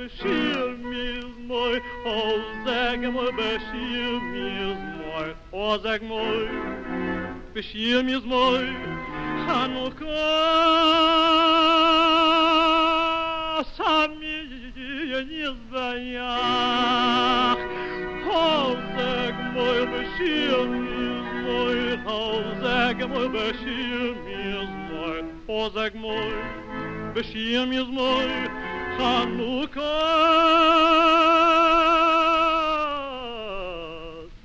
moi beshir miz moi Hozeg moi beshir miz moi. Hozeg moi beshir miz moi Chanukah sami nizbayach Hozeg moi beshir miz moi Hozeg moi beshir miz moi Hozeg moi. Beshir miz moi San Lucas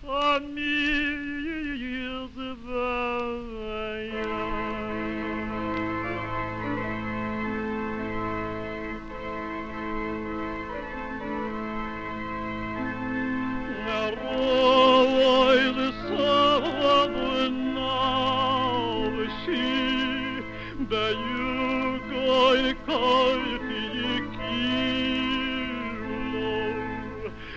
a mil you savabına şey de yugoy koy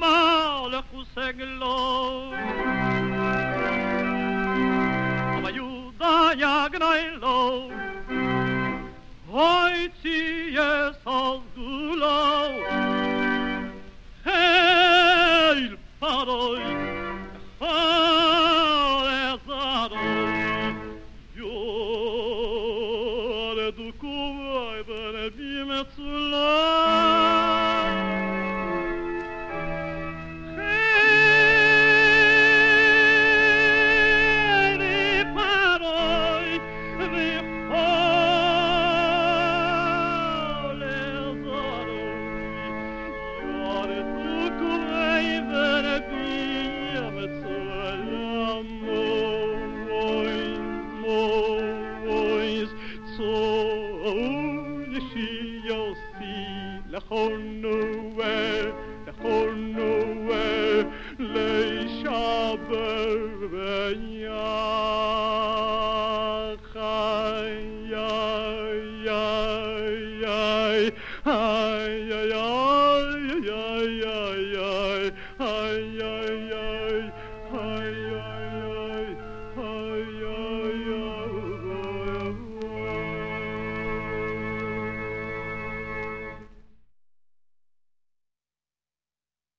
mal och seglo Ama juda jagnailo Hoy ties als gulo Nowhere, nowhere, leishaber benyach, ay, ay, ay,